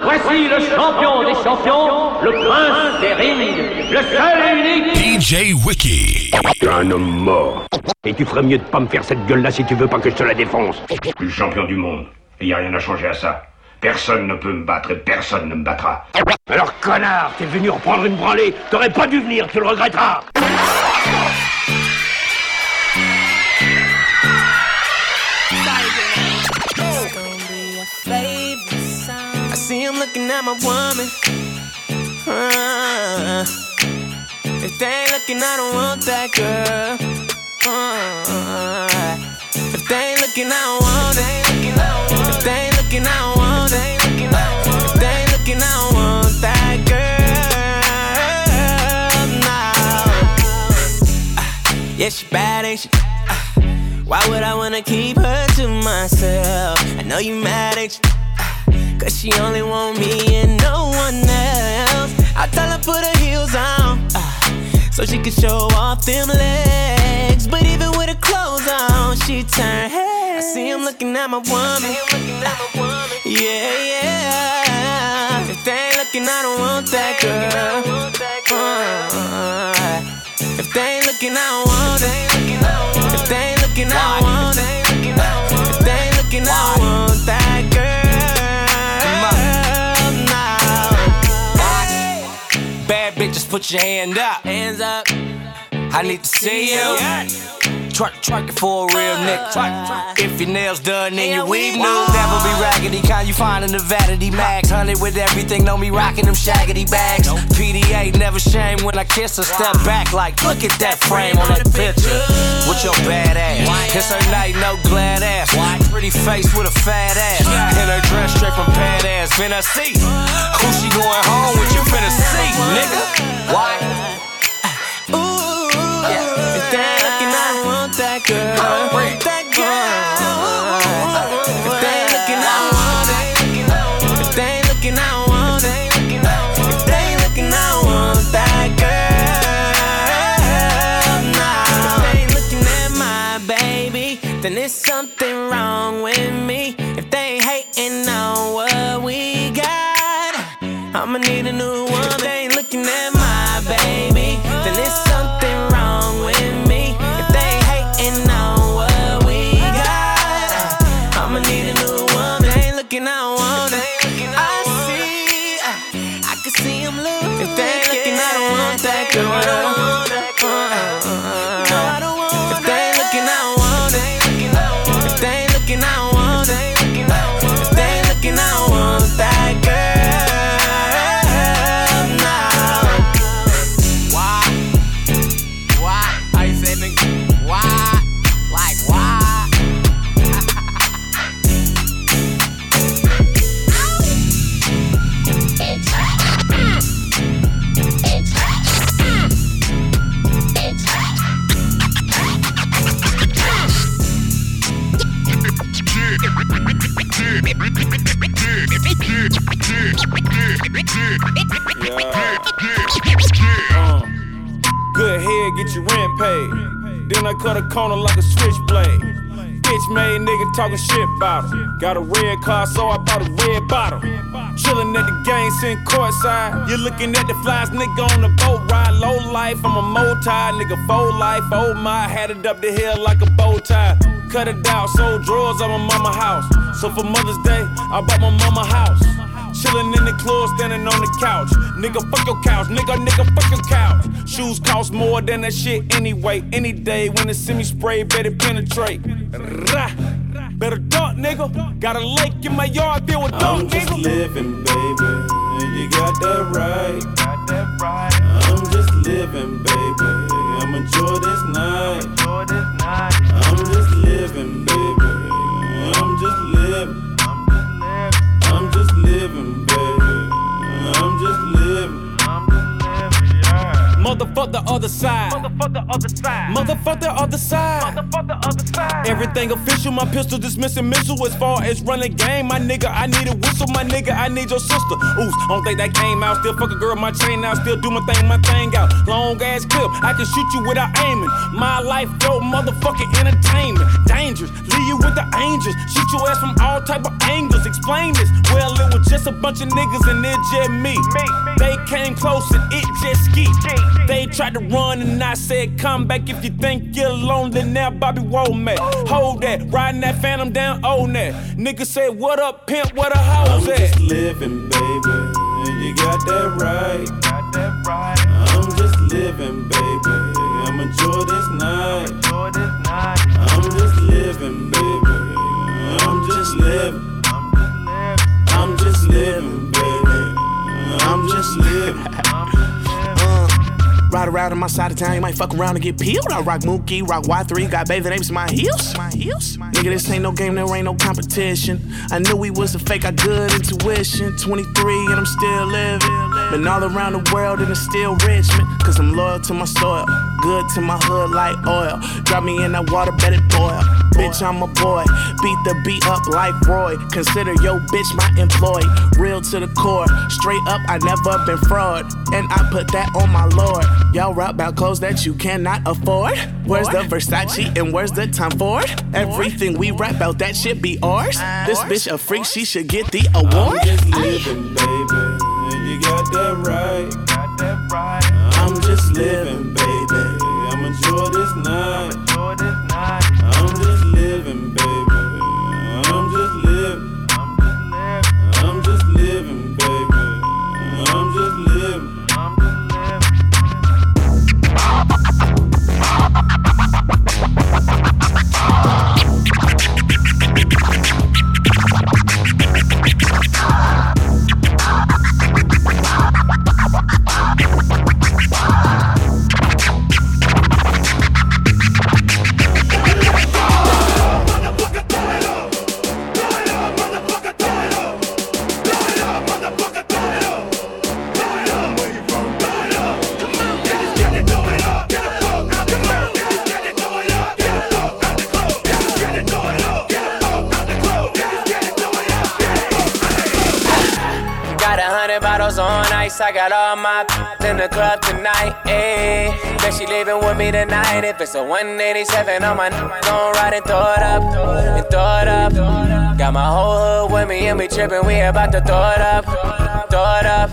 Voici le champion des champions, le prince des rings, le seul et unique DJ Wiki. T'es un homme mort. Et tu ferais mieux de pas me faire cette gueule-là si tu veux pas que je te la défonce. Je suis champion du monde. Et y a rien à changer à ça. Personne ne peut me battre et personne ne me battra. Alors connard, t'es venu reprendre une branlée. T'aurais pas dû venir, tu le regretteras. Looking at my woman. Uh, if they ain't looking, I don't want that girl. Uh, if they ain't looking, I don't want it. If they ain't looking, I don't want it. If they ain't looking, I don't want that girl. Nah. Uh, yeah, she bad, ain't she? Uh, why would I wanna keep her to myself? I know you mad, ain't you? Cause she only want me and no one else. I tell her put her heels on, uh, so she can show off them legs. But even with her clothes on, she turn head. I see him looking at my woman. Yeah, yeah. If they ain't looking, I don't want that girl. Uh, if they ain't looking, I don't want it. If they ain't looking, I don't want it. If they ain't looking, I don't want that put your hand up. Hands up. I need to see you. Twerk, twerk it for a real nigga. If your nails done, then your weave new. Never be raggedy, kind you find in the vanity mags. Hunted with everything, know me rocking them shaggy bags. PDA, never shame when I kiss her. Step back like, look at that frame on that picture. With your bad ass. Kiss her night, no glad ass. Pretty face with a fat ass. In her dress straight from pad ass. Finna see who she going home with. You finna see, corner like a switchblade. Bitch made nigga talking shit about her. Got a red car, so I bought a red bottle. Chillin' at the game, sitting courtside. You're looking at the flies, nigga on the boat ride. Low life, I'm a multi, nigga, full life. Oh my, had it up the hill like a bow tie. Cut it out, sold drawers at my mama house. So for Mother's Day, I bought my mama house. Chillin' in the club, standing on the couch. Nigga, fuck your couch. Nigga, nigga, fuck your couch. Shoes cost more than that shit anyway. Any day when the semi spray, better penetrate. Rah. Better duck, nigga. Got a lake in my yard filled with I'm just living, baby. And you got that right. I'm just living, baby. I'm enjoy this night. I'm just living, baby. I'm just living. Living, Motherfuck the other side. Motherfuck the other side. Motherfuck the other side. Motherfuck the other side. Everything official, my pistol dismissing missile. As far as running game, my nigga, I need a whistle. My nigga, I need your sister. Oops, don't think that came out. Still fuck a girl, my chain out. Still do my thing, my thing out. Long ass clip, I can shoot you without aiming. My life, yo, motherfucking entertainment. Dangerous, leave you with the angels. Shoot your ass from all type of angles. Explain this. Well, it was just a bunch of niggas and it just me. They came close and it just ski. They tried to run and I said, come back if you think you're lonely. Now Bobby Womack. Hold that, riding that phantom down, own that. Nigga said, what up, pimp, what a hoes I'm at? just living, baby. And you got that right. I'm just living, baby. I'm enjoy this night. I'm just living, baby. I'm just living. I'm just living, baby. I'm just living. Ride around on my side of town, you might fuck around and get peeled. I rock Mookie, rock Y3, got bathing apes in my heels. My heels. Nigga, this ain't no game, there ain't no competition. I knew we was a fake, I good intuition. 23 and I'm still living. Been all around the world and it's still Richmond. Cause I'm loyal to my soil, good to my hood like oil. Drop me in that water, bet it boil. Bitch, I'm a boy. Beat the beat up like Roy. Consider yo bitch my employee. Real to the core. Straight up, I never been fraud. And I put that on my lord. Y'all rap about clothes that you cannot afford. Where's the Versace and where's the Tom Ford? Everything we rap about, that shit be ours. This bitch a freak, she should get the award. I'm just living, baby. You got that right. I'm just living, baby. Enjoy this night. I got all my in the club tonight. Eh. Ayy, bet she leaving with me tonight. If it's a 187 on my, gon' ride and throw it up, and throw it up. Got my whole hood with me and we trippin'. We about to throw it up, throw it up.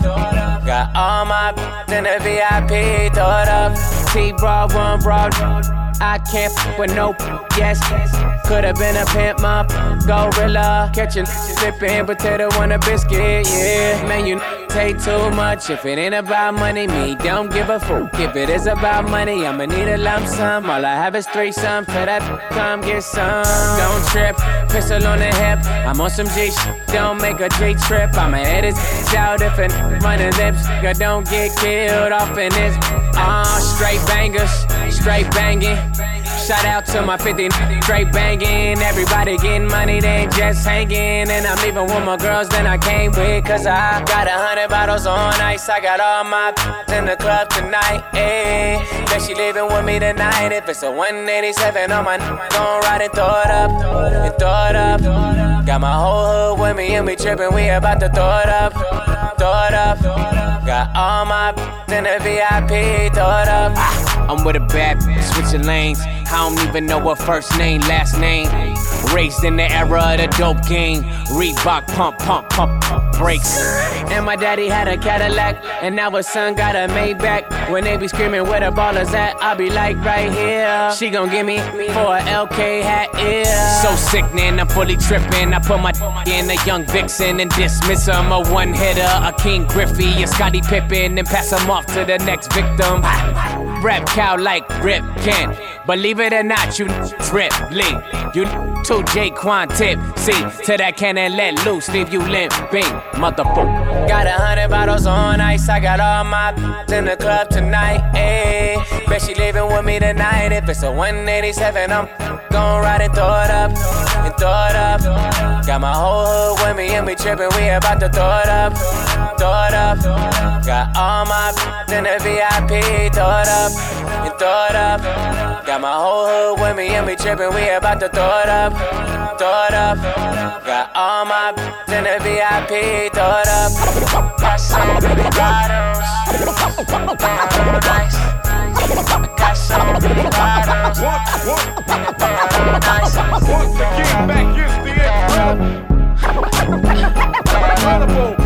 Got all my in the VIP. Throw it up. T broad, one broad. I can't f with no yes. Could've been a pimp, my gorilla. Catching, flipping potato on a biscuit, yeah. Man, you take too much. If it ain't about money, me don't give a fuck. If it is about money, I'ma need a lump sum. All I have is three some. For that, come get some. Don't trip, pistol on the hip. I'm on some G shit. Don't make a J trip. I'ma head his out if it running lips. God, don't get killed off in this. Ah, straight bangers, straight banging. Shout out to my 50 straight banging. Everybody getting money, they ain't just hanging. And I'm leaving with my girls than I came with. Cause I got a hundred bottles on ice. I got all my in the club tonight. Ayy, bet she leaving with me tonight. If it's a 187 on my, gon' ride and throw it up. And throw it up. Got my whole hood with me and we trippin'. We about to throw it up. Throw it up. Got all my in the VIP. Throw it up. I'm with a bad bitch, switching lanes. I don't even know her first name, last name. Raised in the era of the dope game. Reebok pump, pump, pump, pump brakes. And my daddy had a Cadillac, and now his son got a Maybach. When they be screaming where the ballers at, I be like right here. She gon' give me for a LK hat, yeah. So sickening, I'm fully tripping. I put my in a young vixen and dismiss him. A one hitter, a Ken Griffey, a Scottie Pippen, and pass him off to the next victim. Rap cow like Rip Kent. Believe it or not, you trip link. You to Jaquan tip. See to that cannon let loose, leave you limping, motherfucker. Got a hundred bottles on ice. I got all my in the club tonight. Ayy, bet she leaving with me tonight. If it's a 187, I'm gon' ride and throw it up, and throw it up. Got my whole hood with me and we trippin', we about to throw it up. Throw it up. Got all my in the VIP, throw it up. You throw it up. Got my whole hood with me and we trippin', we about to throw it up. Throw it up. Got all my in the VIP, throw it up. Got some bottles. Nice. Got some bottles. Once again, back is the incredible.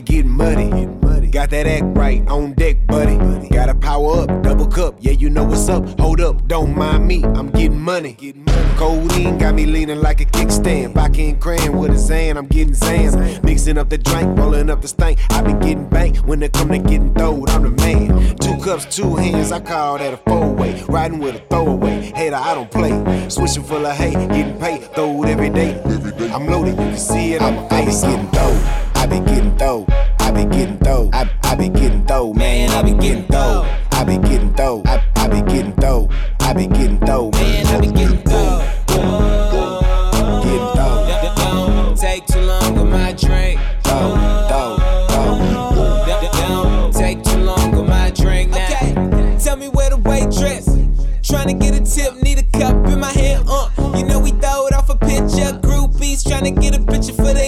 be getting muddy. Got that act right on deck, buddy. Gotta power up, double cup. Yeah, you know what's up. Hold up, don't mind me. I'm getting money. Codeine got me leaning like a kickstand. Backy and cran with a Zan. I'm getting Zans. Mixing up the drink, rolling up the stank. I been getting banked when it come to getting throwed. I'm the man. Two cups, two hands. I call that a four way. Riding with a throwaway. Hater, I don't play. Switching full of hate, getting paid. Throwed every day. I'm loaded, you can see it my face. Getting throwed. I be getting throwed. I be getting throw. I, I be getting throw, man. I be getting throw. I be getting throw. I, I be getting throw. I be getting throw, man. I be getting throw. Getting throw. Don't take too long with my drink. Take too long with my drink now. Okay, tell me where the waitress. Tryna get a tip, need a cup in my hand. Uh, you know we throw it off a picture. Groupies tryna get a picture for the Instagram.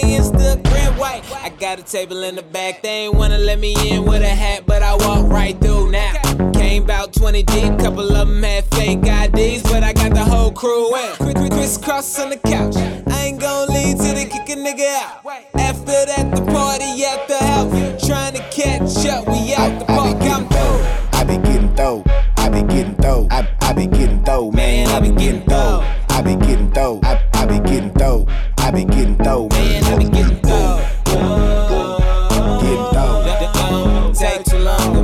White. I got a table in the back. They ain't wanna let me in with a hat, but I walk right through now. Came about 20 deep, couple of them had fake IDs, but I got the whole crew in. Crisscross on the couch. I ain't gon' leave till they kick a nigga out. After that, the party at the house. Trying to catch up, we out the park. I'm through. I be getting throw. I be getting throw. I, I be getting throw, man. I be getting throw. I be getting throw. I, I be getting throw. I be getting throw, man. I be getting throw.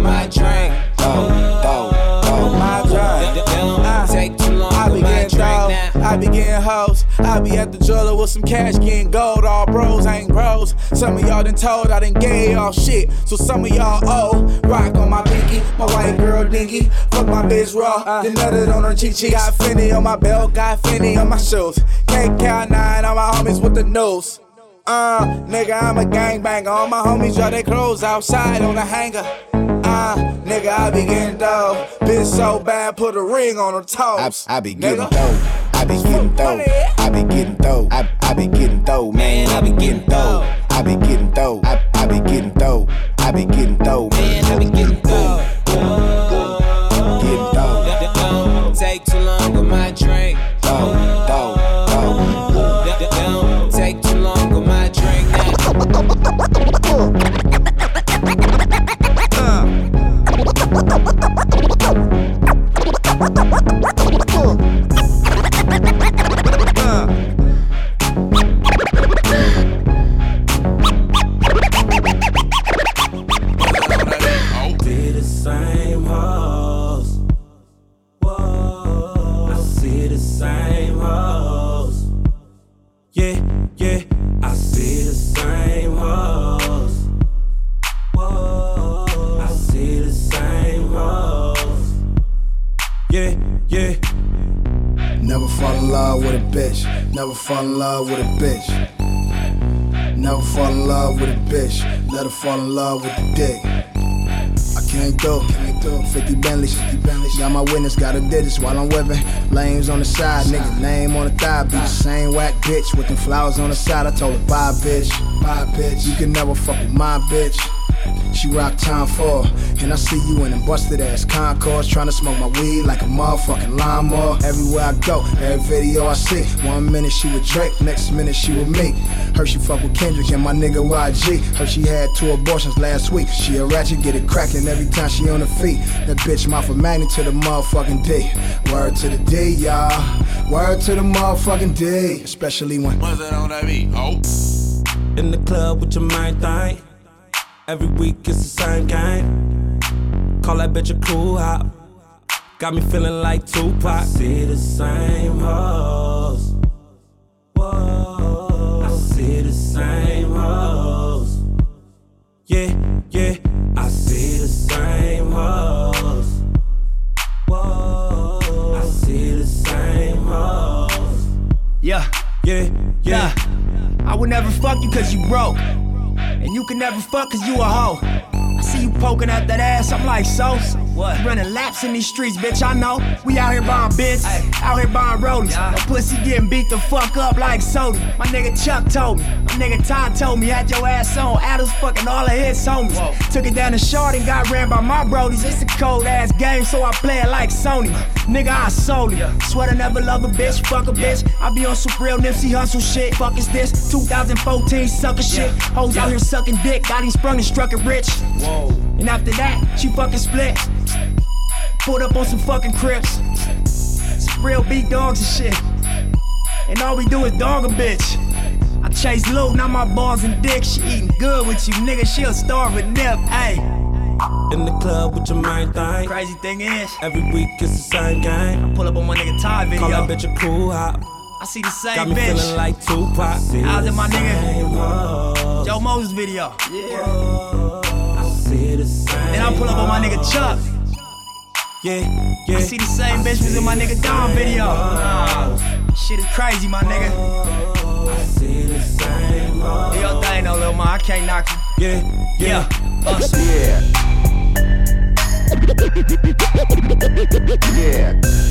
My drink. Throw, throw, throw. My drive. Don't take too long I be getting drink dough. I be getting hoes. I be at the jeweler with some cash getting gold. All bros ain't bros. Some of y'all done told I done gave y'all shit. So some of y'all owe. Rock on my pinky, my white girl dinky. Fuck my bitch raw. then nutted on her cheek cheek. Got Fendi on my belt, got Fendi on my shoes. KK9 on my homies with the news. Uh, nigga, I'm a gangbanger. All my homies draw their clothes outside on the hanger. Uh, nigga, I be getting dough. Bitch so bad, put a ring on her I, toes. I be getting Nigga. throw. I be getting throw. I be getting throw. I, I be getting throw, man. I be getting throw. I be getting throw. I, I be getting throw. I be getting throw, man. I be getting. Getting throw. Don't take too long with my drink. Fall in love with a bitch. Never fall in love with a bitch. Let her fall in love with the dick. I can't do, can't do. 50 Bentleys, 50 Bentleys. Got my witness, got her digits while I'm whipping. Lames on the side, nigga, name on the thigh. Be the same whack bitch with them flowers on the side. I told her, bye, bitch. Bye, bitch. You can never fuck with my bitch. She rock time for, and I see you in them busted ass Concords, trying to smoke my weed like a motherfucking lawnmower. Everywhere I go, every video I see, one minute she with Drake, next minute she with me. Heard she fuck with Kendrick and my nigga YG. Heard she had two abortions last week. She a ratchet, get it cracking every time she on her feet. That bitch mouth a magnet to the motherfucking D. Word to the D, y'all. Word to the motherfucking D. Especially when. What's that on that beat? Oh. In the club with your mind thing. Every week it's the same game. Call that bitch a cool hop. Got me feeling like Tupac. I see the same hoes. Whoa. I see the same hoes. Yeah, yeah. I see the same hoes. Whoa. I see the same hoes. Yeah, yeah, yeah. I would never fuck you cause you broke. And you can never fuck cause you a hoe. I see you poking at that ass, I'm like, so? What? Running laps in these streets, bitch, I know. We out here buying bits, out here buying rollies. Yeah. Pussy getting beat the fuck up like soda. My nigga Chuck told me, my nigga Todd told me, had your ass on. Adams fucking all of his homies. Whoa. Took it down the short and got ran by my brodies. It's a cold ass game, so I play it like Sony. Nigga, I sold it. Yeah. Swear to never love a bitch, fuck a bitch. I be on some real Nipsey Hussle shit. Fuck is this? 2014 sucker shit. Hoes out here sucking dick, got him sprung and struck it rich. Whoa. And after that, she fucking split. Pulled up on some fucking crips. Some real big dogs and shit. And all we do is dog a bitch. I chase loot, not my balls and dick. She eating good with you, nigga. She'll starve with nip, ayy. In the club with your main thing. Crazy thing is, every week it's the same game. I pull up on my nigga Ty video. Call that bitch a cool hop. I see the same Got me bitch. feeling like Tupac. I was in my nigga Joe Moses video. Yeah. I see the same. And I pull up on my nigga Chuck. Yeah, yeah. I see the same bitch was in my nigga Don video. Uh, shit is crazy, my nigga. I see the same. Do your thing though, little man. I can't knock you. Yeah, yeah. Yeah. Yeah.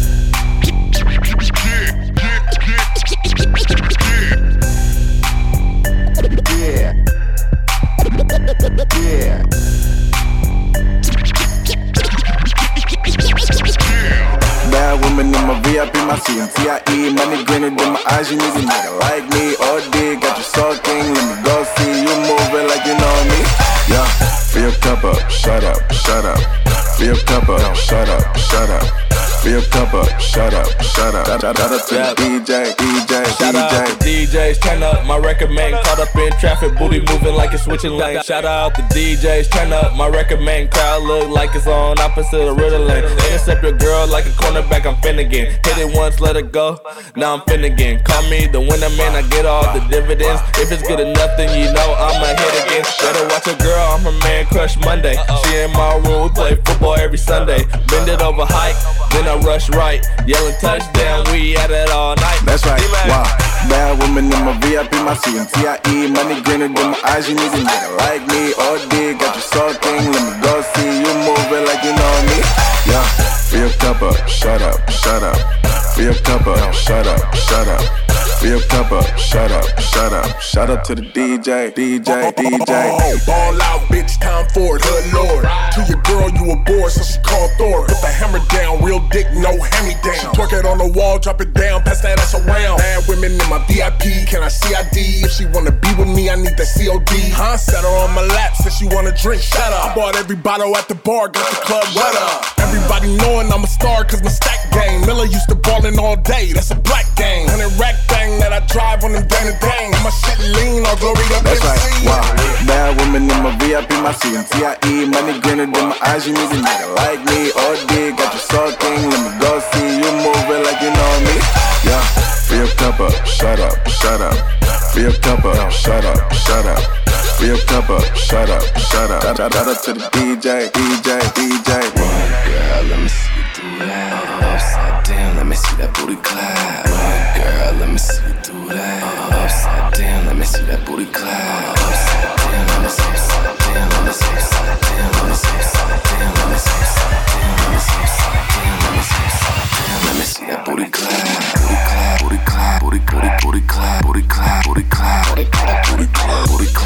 Your cup up, shut up, shut up. Fill your cup up, shut up, shut up. Shout, shout out to the DJ, DJ, Shout DJ. out to DJs, turn up my record man. Caught up in traffic, booty moving like it's switching lanes. Shout out to DJs, turn up my record man. Crowd look like it's on opposite of Riddle lane. Intercept your girl like a cornerback, I'm Finnegan. Hit it once, let it go. Now I'm Finnegan. Call me the winner man, I get all the dividends. If it's good enough, then you know I'ma hit again. Better watch a girl, I'm her man, crush Monday. She in my room, we play football every Sunday. Bend it over hike, then I rush right. Yelling touchdown, we at it all night. That's right. Wow. Bad woman in my VIP, my CMTIE. Money greener than my eyes, you need a nigga like me. All day, got you sucking. Let me go see you moving like you know me. Yeah, fill your cup up, shut up, shut up. Your cup up, shut up, shut up. Your cup up, shut up, shut up. Shout out to the DJ, DJ, DJ. Ball out, bitch, time for it, hood lord. To your girl, you a bore, so she called Thor. Put the hammer down, real dick, no hammy down. Twerk it on the wall, drop it down, pass that ass around. Bad women in my VIP, can I see ID? If she wanna be with me, I need that COD. Huh? Set her on my lap, said she wanna drink, shut up. I bought every bottle at the bar, got the club wet up. Everybody knowing I'm a star, cause my stack game. Miller used to ballin' all day, that's a black game. Hundred rack thing that I drive on them dang dang. My shit lean, all glory to That's right. MC. Wow. Bad woman in my VIP, my CMTIE. Money greener than my eyes, you need a nigga like me. All day, got you sucking, Let me go see you moving like you know me. Yeah, fill your cup up, shut up, shut up. Fill your cup up, shut up, shut up. Fill your cup up, shut up, shut up. Shout, shout out to the DJ, DJ, DJ. Girl, let me see you do Upside down, let me see that booty clap. Girl, let me see you do that. Upside down, let me see that booty clap. Upside down, let me see. Upside down, let me see. Upside down, let me see. Upside down, let me see. Upside down, let me see. Upside down, let me see. Upside down, let me see that booty clap. Booty clap, booty clap, booty booty clap, booty clap, booty clap, booty clap, booty clap, booty clap,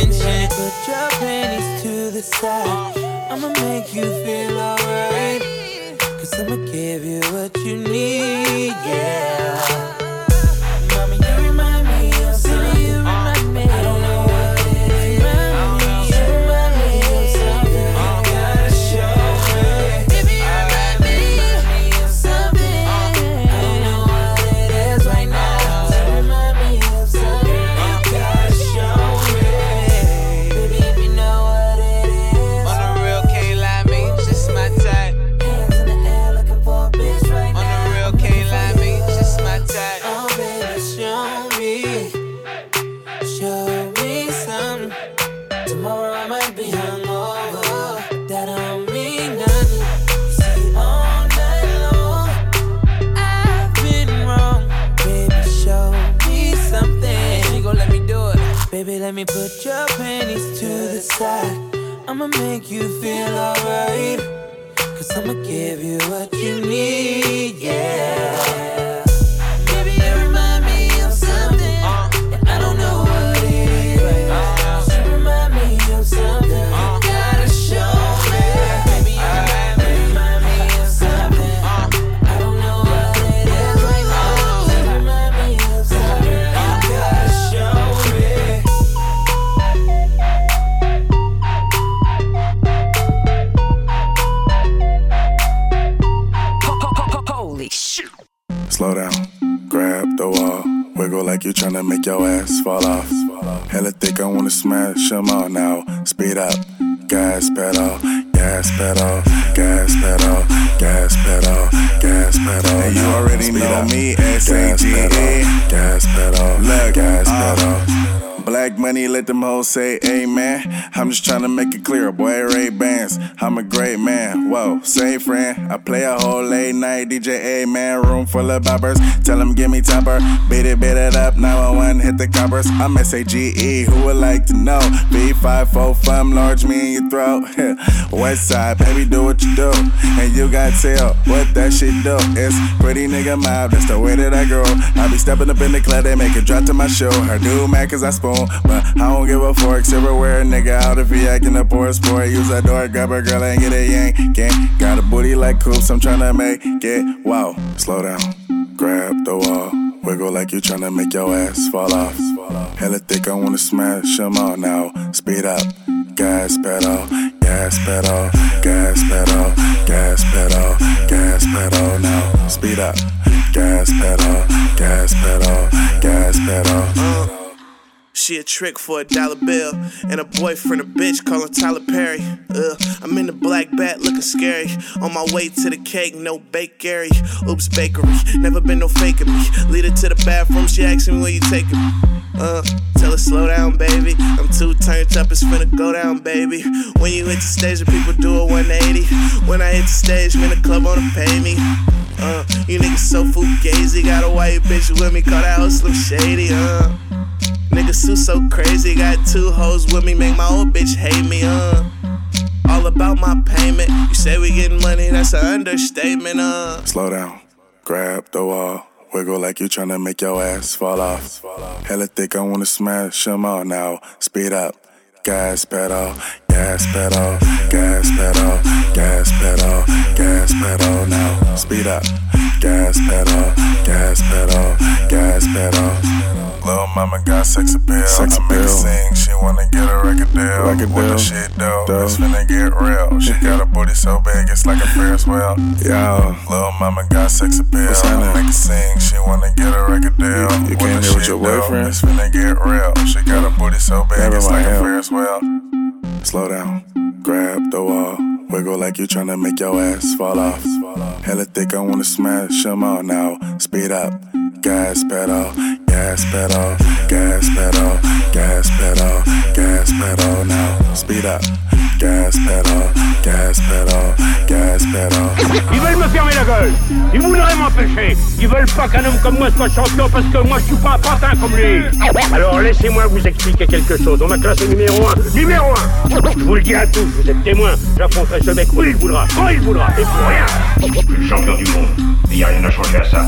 in detention. Put your panties to the side. I'ma make you feel alright. Cause I'ma give you what you need, yeah. Put your panties to the side. I'ma make you feel alright. Cause I'ma give you what you need, yeah. Tryna make your ass fall off. Hella thick, I wanna smash smash 'em all now. Speed up, gas pedal, gas pedal, gas pedal, gas pedal, gas pedal. And you already know me, S-A-G-E. Gas pedal, gas pedal. Uh, Black money, let them hoes say amen. I'm just tryna make it clear, boy, Ray Bans. I'm a great man, whoa, say friend. I play a whole late night DJ, man. Room full of boppers. Tell them give me topper. Beat it, beat it up, 911, hit the coppers. I'm S-A-G-E, who would like to know? B545, large me in your throat. West side, baby, do what you do. And you got tell what that shit do. It's pretty nigga mob, that's the way that I grow. I be stepping up in the club, they make it drop to my show. Her do mad cause I spoon, but I don't give a fork. Silverware, nigga, out if he acting a poor sport. Use that door, grab a girl and get a yank. Gang. Got a booty like coops, I'm tryna make it. Wow, slow down, grab the wall. Wiggle like you tryna make your ass fall off. Hella thick, I wanna smash 'em all now. Speed up, gas pedal, gas pedal, gas pedal, gas pedal, gas pedal now. Speed up, gas pedal, gas pedal, gas pedal. She a trick for a dollar bill. And a boyfriend, a bitch, calling Tyler Perry. Ugh, I'm in the black bat looking scary. On my way to the cake, no bakery. Oops, bakery. Never been no faking me. Lead her to the bathroom, she asking me where you taking me. Uh, tell her slow down, baby. I'm too turned up, it's finna go down, baby. When you hit the stage, the people do a 180. When I hit the stage, man, the club wanna pay me. Uh, you niggas so fugazi. Got a white bitch with me, call that hoe Slim Shady, uh. Niggas Sue so crazy, got two hoes with me, make my old bitch hate me, uh. All about my payment. You say we getting money, that's an understatement, uh. Slow down, grab the wall. Wiggle like you tryna make your ass fall off. Hella thick, I wanna smash them all now. Speed up, gas pedal, gas pedal, gas pedal, gas pedal, gas pedal now. Speed up, gas pedal, gas pedal, gas pedal. Little mama got sex appeal. Sex appeal. I make her sing, she wanna get a record deal. Record deal. When shit dope, it's finna get real. She got a booty so big, it's like a Ferris wheel. Yo, little mama got sex appeal. What's I make her sing, she wanna get a record deal. You, you came here with your boyfriend? It's finna get real. She got a booty so big, Never it's like a Ferris wheel. Slow down, grab the wall. Wiggle like you tryna make your ass fall off. Hella thick, I wanna smash them all now. Speed up, gas pedal, gas pedal, gas pedal, gas pedal, gas pedal now. Speed up, gas pedal, gas pedal, gas pedal. Ils veulent me fermer la gueule. Ils voudraient m'empêcher. Ils veulent pas qu'un homme comme moi soit champion parce que moi je suis pas un pantin comme lui. Alors laissez-moi vous expliquer quelque chose. On m'a classé numéro 1. Numéro 1 Je vous le dis à tous, vous êtes témoins. J'affronterai ce mec où il voudra, quand il voudra, et pour rien. Je suis le champion du monde. Il n'y a rien à changer à ça.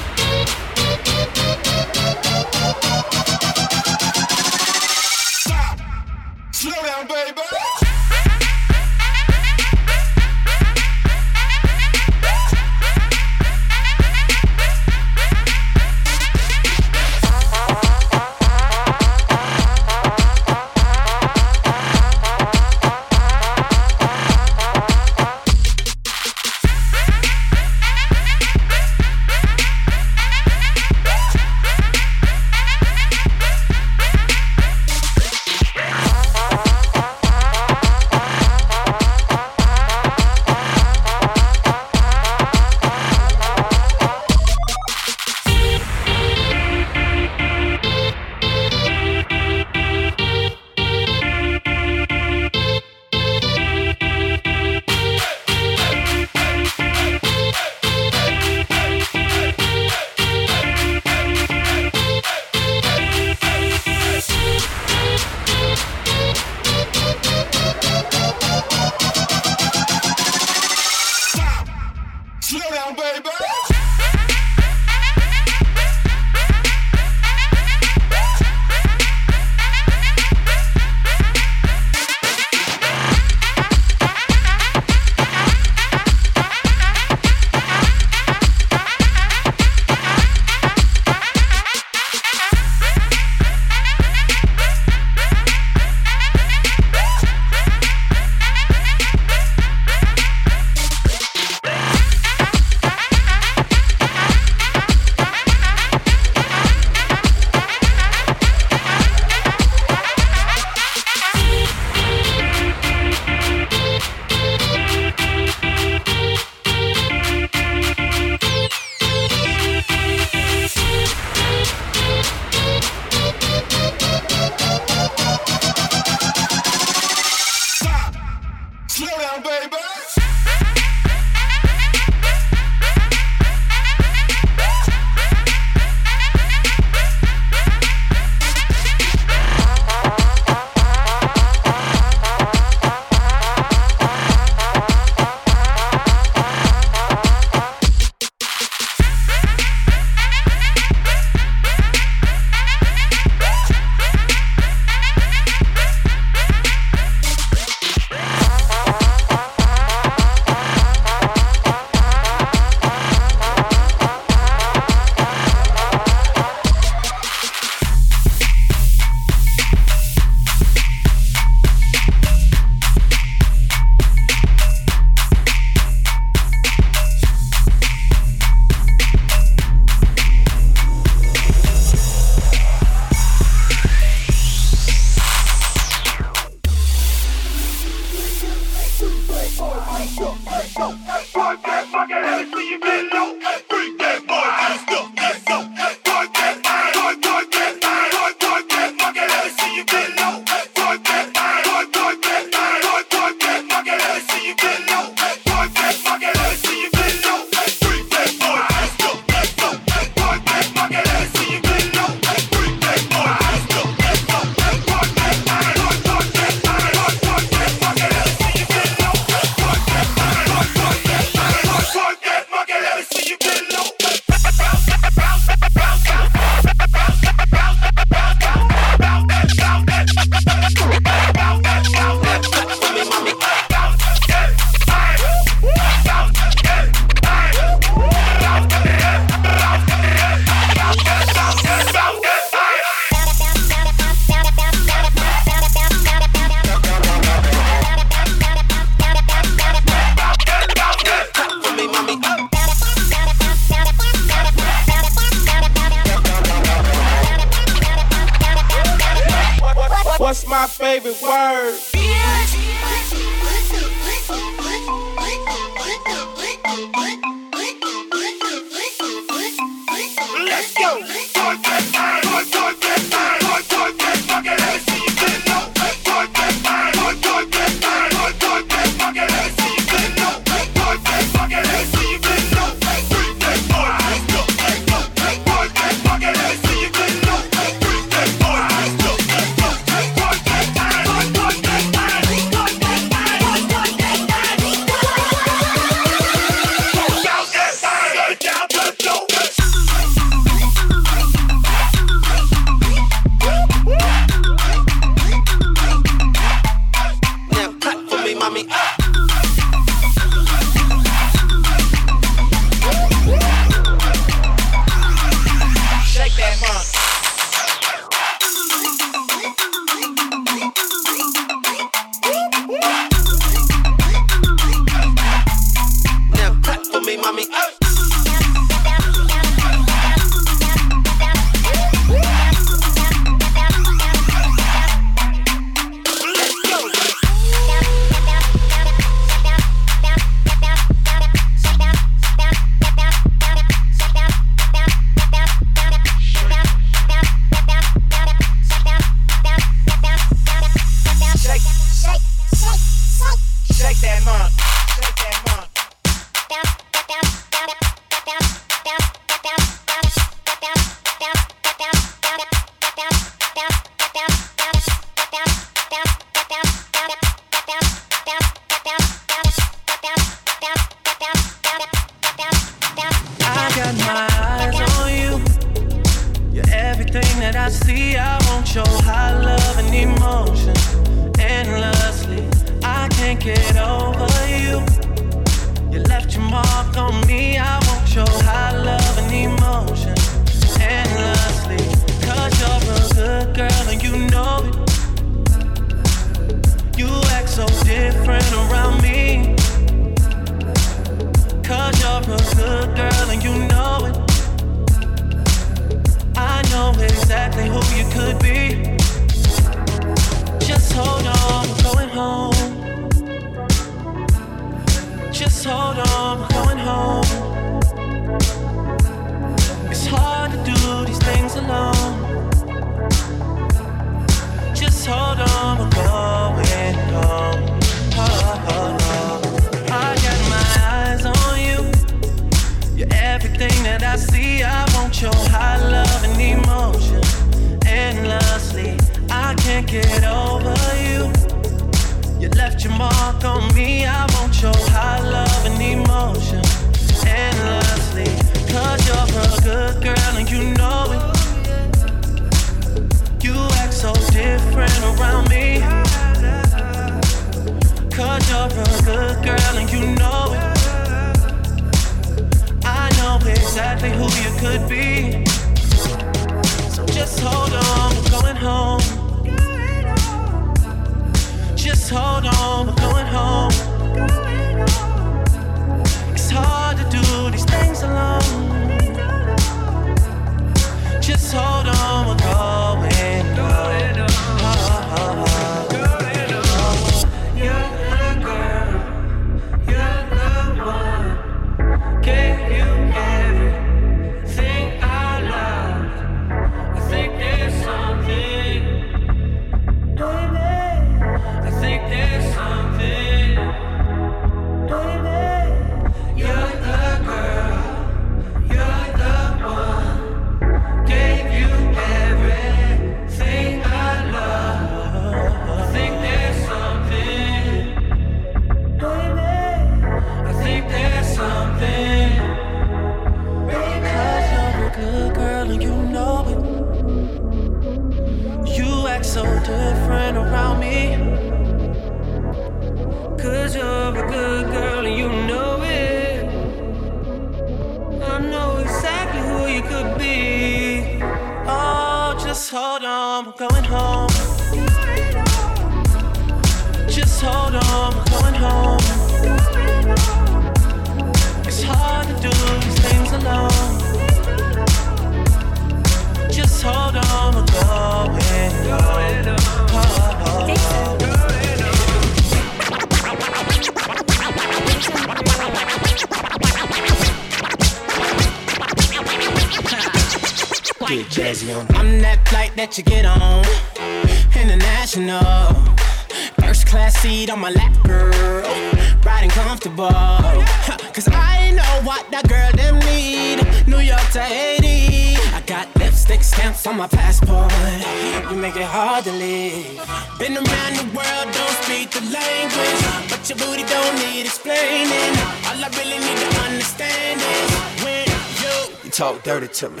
talk dirty to me.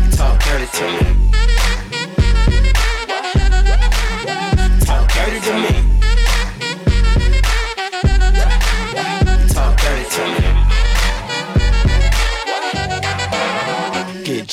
You talk dirty to me.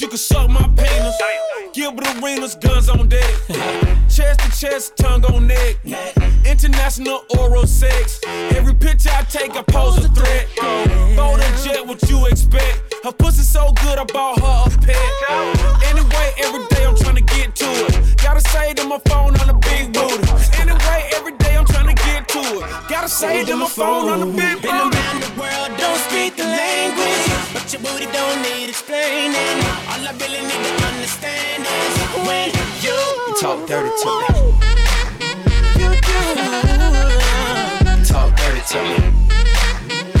you can suck my penis. Gilbert arenas, guns on deck. chest to chest, tongue on neck. International oral sex. Every picture I take, I pose a threat. Bold and jet, what you expect? Her pussy so good, I bought her a pet. Anyway, every day I'm trying to get to it. Gotta say to my phone on the big booty. Anyway, every day I'm trying to get to it. Gotta say to my phone on the big booty. around the world, don't speak the language. But your booty don't need explaining. All I really need to understand is when you Talk dirty to me. you do. Talk dirty to me.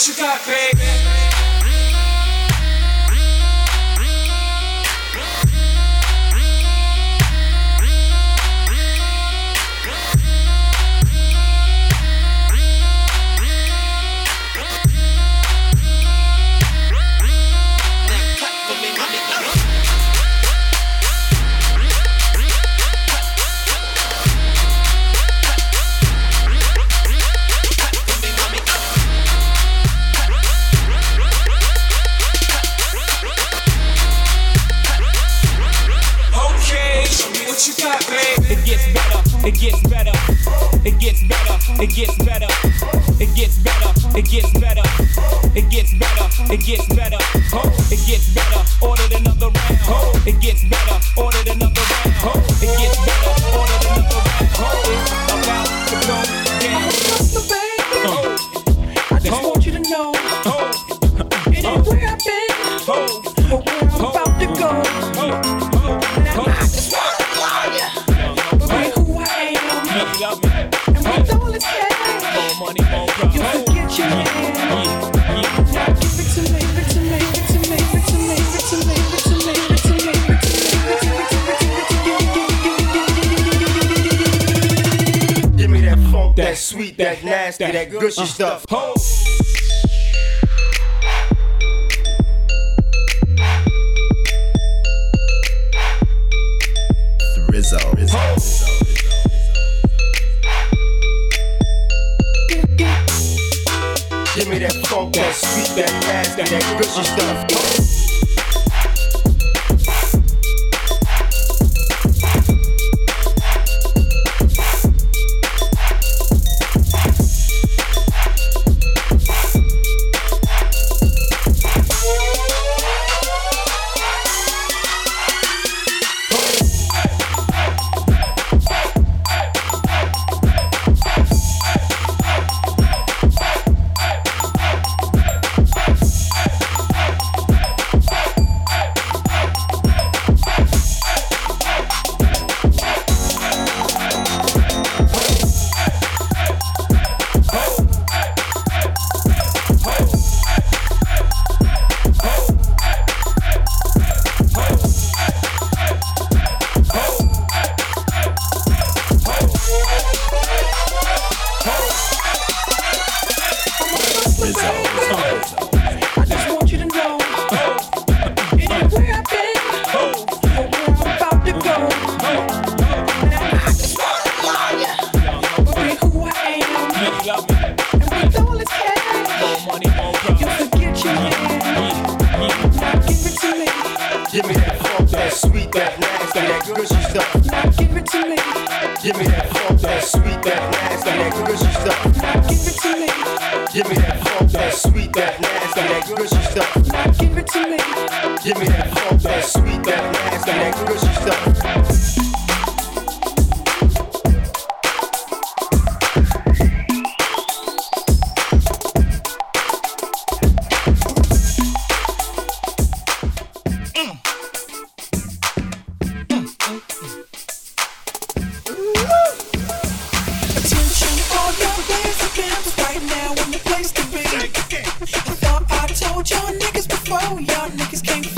What you got, baby. It gets better, it gets better, it gets better, it gets better, it gets better, it gets better, it gets better, it gets better, ordered another round, it gets better, nasty, that gushy stuff. Rizzo. Give me that funk, that sweet, that nasty, that gushy stuff. You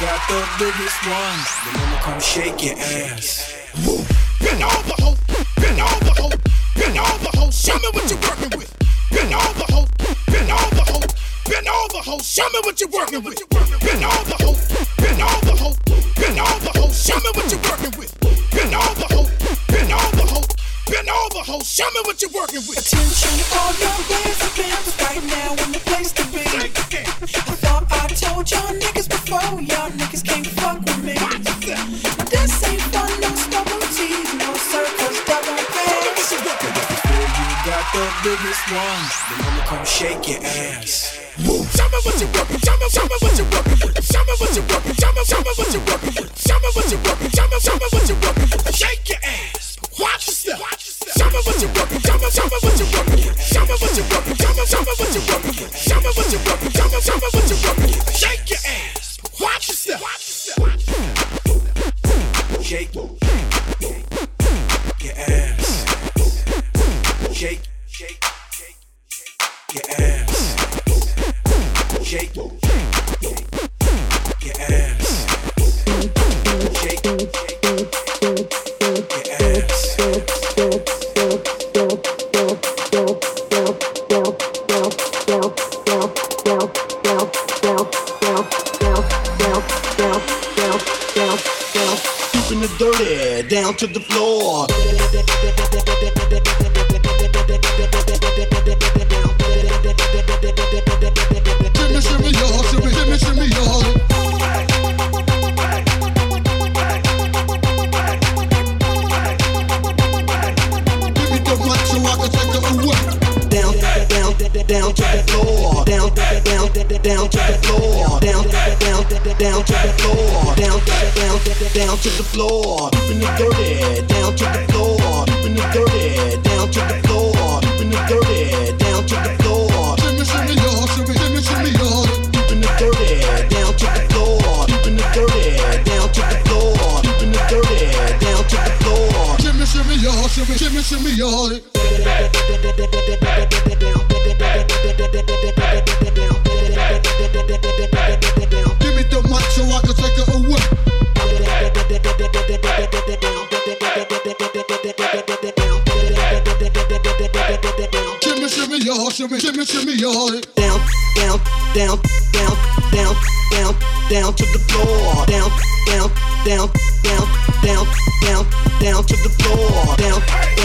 got the biggest ones, then I'ma come shake your ass. Bend over, ho. Bend over, ho. Bend over, ho. Show me what you're working with. Bend over, ho. Show me what you're working with. Attention, all your dance again. Right now, in the place to be. I thought I told y'all niggas before. Y'all niggas can't fuck with me. This ain't fun, no stubborn teeth, no circus, that won't pass. Before you got the biggest ones, then I'ma come shake your ass. Show me what you're working. Show me, show me what you're working. Show me what you're working. Show me, show me what you're working Down, down, down to the floor. Down, down, down to the floor. Down, down, down to the floor. Keeping it dirty, down to the floor. Keeping it dirty, down to the floor. Keeping it dirty, down to the floor. Shimmy, shimmy, y'all. Shimmy, shimmy, shimmy, y'all. Keeping it dirty, down to the floor. Keeping it dirty, down to the floor. Keeping it dirty, down to the floor. Shimmy, shimmy, y'all. Shimmy, shimmy, shimmy, y'all. So I can take it away. Shimmy, shimmy, y'all. Shimmy, shimmy, shimmy, y'all. down, down, down, down, down, down, down to the floor. Down, down, down, down, down, down, down to the floor. Down, down,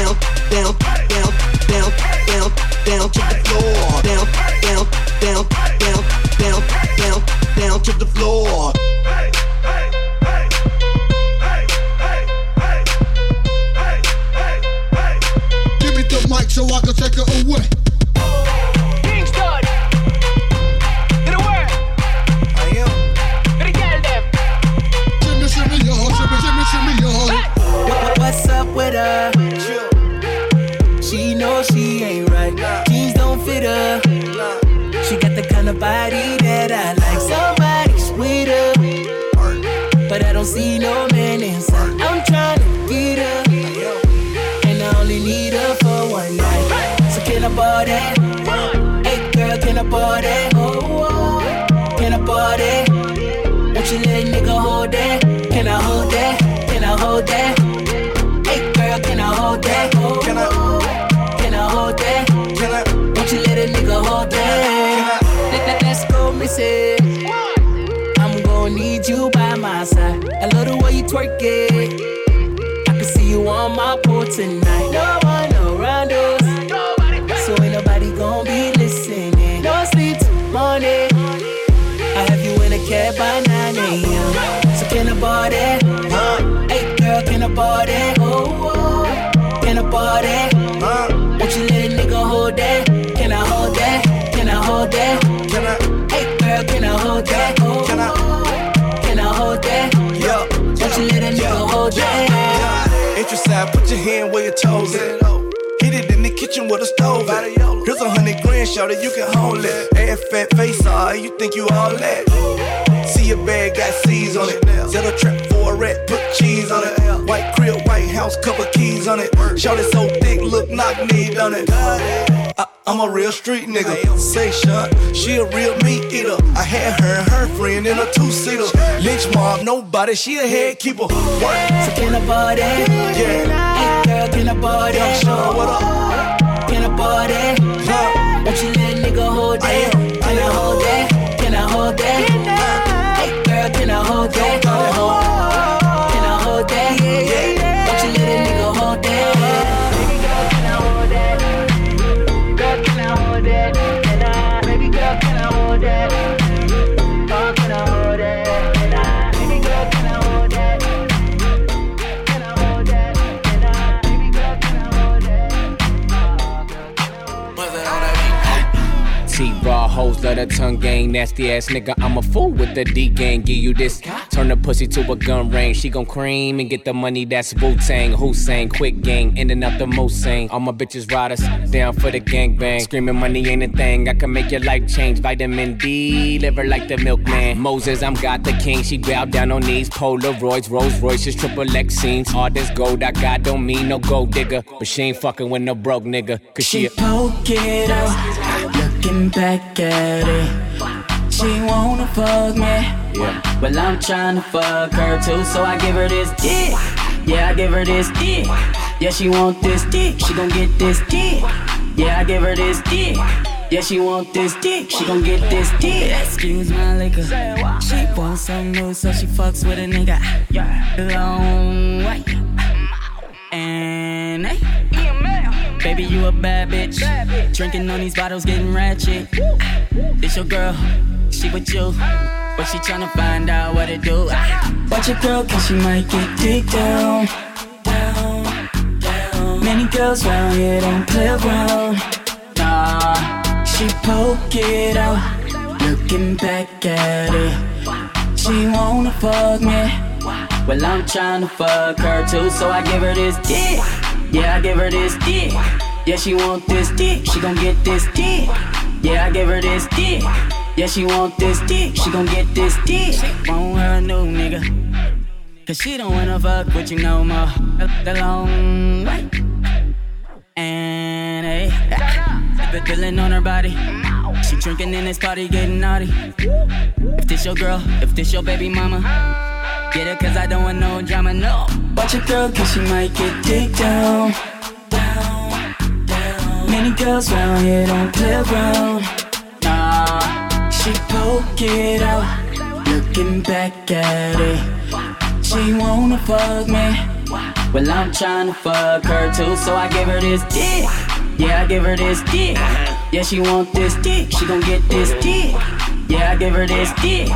need you by my side. I love the way you twerk it. I can see you on my pool tonight. No one around us, so ain't nobody gonna be listening. No sleep till morning. I have you in a cab by 9 a.m. So can I board it? Hey girl, can I board it? Put your hand where your toes at. Hit it in the kitchen with a stove at. A shout it, you can hold it. Ass fat face, ah, you think you all that? See your bag got C's on it. Set a trap for a rat, put cheese on it. White crib, white house, couple keys on it. Shout it so thick, look knock me on it. I, I'm a real street nigga. Say Sean, she a real meat eater. I had her and her friend in a two seater. Lynch mob, nobody, she a head keeper. Work. So can I party? Yeah. Hey girl, can I party? Young Sean, what up? Can I party? Yeah. Won't you let a nigga hold that? Can I hold that? Can I hold that? Hey girl, can I hold that? Can I hold the tongue gang, nasty ass nigga. I'm a fool with the D gang. Give you this, turn the pussy to a gun range. She gon' cream and get the money. That's Wu Tang, Hussein, quick gang, ending up the most. All my bitches riders down for the gang bang. Screaming money ain't a thing. I can make your life change. Vitamin D, liver like the milkman. Moses, I'm God the king. She bow down on knees. Polaroids, Rolls Royces, triple X scenes. All this gold I got don't mean no gold digger, but she ain't fucking with no broke nigga. Cause she She a poke it looking back at it. She wanna fuck me. Yeah. Well, I'm trying to fuck her too, so I give her this dick. Yeah, I give her this dick. Yeah, she want this dick. She gon' get this dick. Yeah, I give her this dick. Yeah, she want this dick. She gon' get this dick. Excuse my liquor. She want some new, so she fucks with a nigga. Long way. And hey. Baby, you a bad bitch. Drinking on these bottles, getting ratchet. This your girl, she with you. But she tryna find out what it do. Watch your girl, cause she might get dick down. Down, down. Many girls round here don't play around. Nah, she poke it out. Looking back at it. She wanna fuck me. Well, I'm tryna fuck her too, so I give her this dick. Yeah, I give her this dick. Yeah, she want this dick. She gon' get this dick. Yeah, I give her this dick. Yeah, she want this dick. She gon' get this dick. Want her new nigga. Cause she don't wanna fuck with you no more. The long way. And hey, the feeling on her body. She drinking in this party, getting naughty. If this your girl, if this your baby mama. Get it cause I don't want no drama, no. Watch your girl cause she might get dick down. Down, down. Many girls round here don't play around. Nah, she poke it out. Looking back at it. She wanna fuck me. Well, I'm tryna fuck her too, so I give her this dick. Yeah, I give her this dick. Yeah, she want this dick. She gon' get this dick. Yeah, I give her this dick.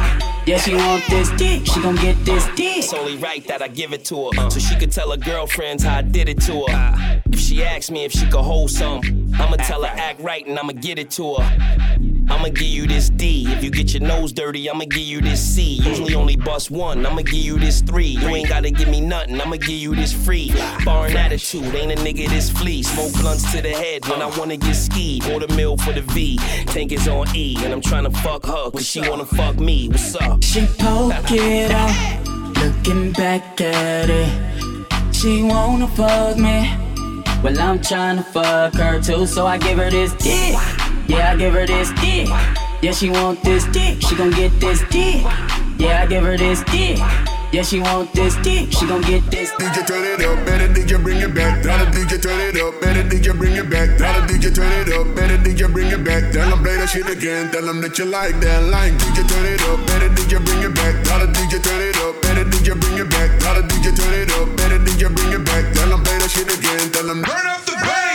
Yeah, she want this dick, she gon' get this dick. It's only right that I give it to her, so she could tell her girlfriends how I did it to her. If she asks me if she could hold some, I'ma tell her act right and I'ma get it to her. I'ma give you this D. If you get your nose dirty, I'ma give you this C. Usually only bust one, I'ma give you this three. You ain't gotta give me nothing, I'ma give you this free. Foreign attitude, ain't a nigga this flea. Smoke blunts to the head when I wanna get skied. Order meal for the V. Tank is on E, and I'm tryna fuck her, cause she wanna fuck me. What's up? She poke it out, looking back at it. She wanna fuck me. Well, I'm tryna fuck her too, so I give her this dick. Yeah, I give her this dick. Yeah, she want this dick, she gon' get this dick. Yeah, I give her this dick. Yeah, she want this dick, she gon' get this. DJ turn it up, better DJ bring it back. Tell the DJ turn it up, better DJ bring it back. Tell the DJ turn it up, better DJ bring it back. Tell them play that shit again, tell them that you like that line. DJ turn it up, better DJ bring it back. Tell the DJ turn it up, better DJ bring it back. Tell the DJ turn it up, better DJ bring it back. Tell them play that shit again, tell them turn up the bass.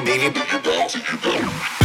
baby, baby.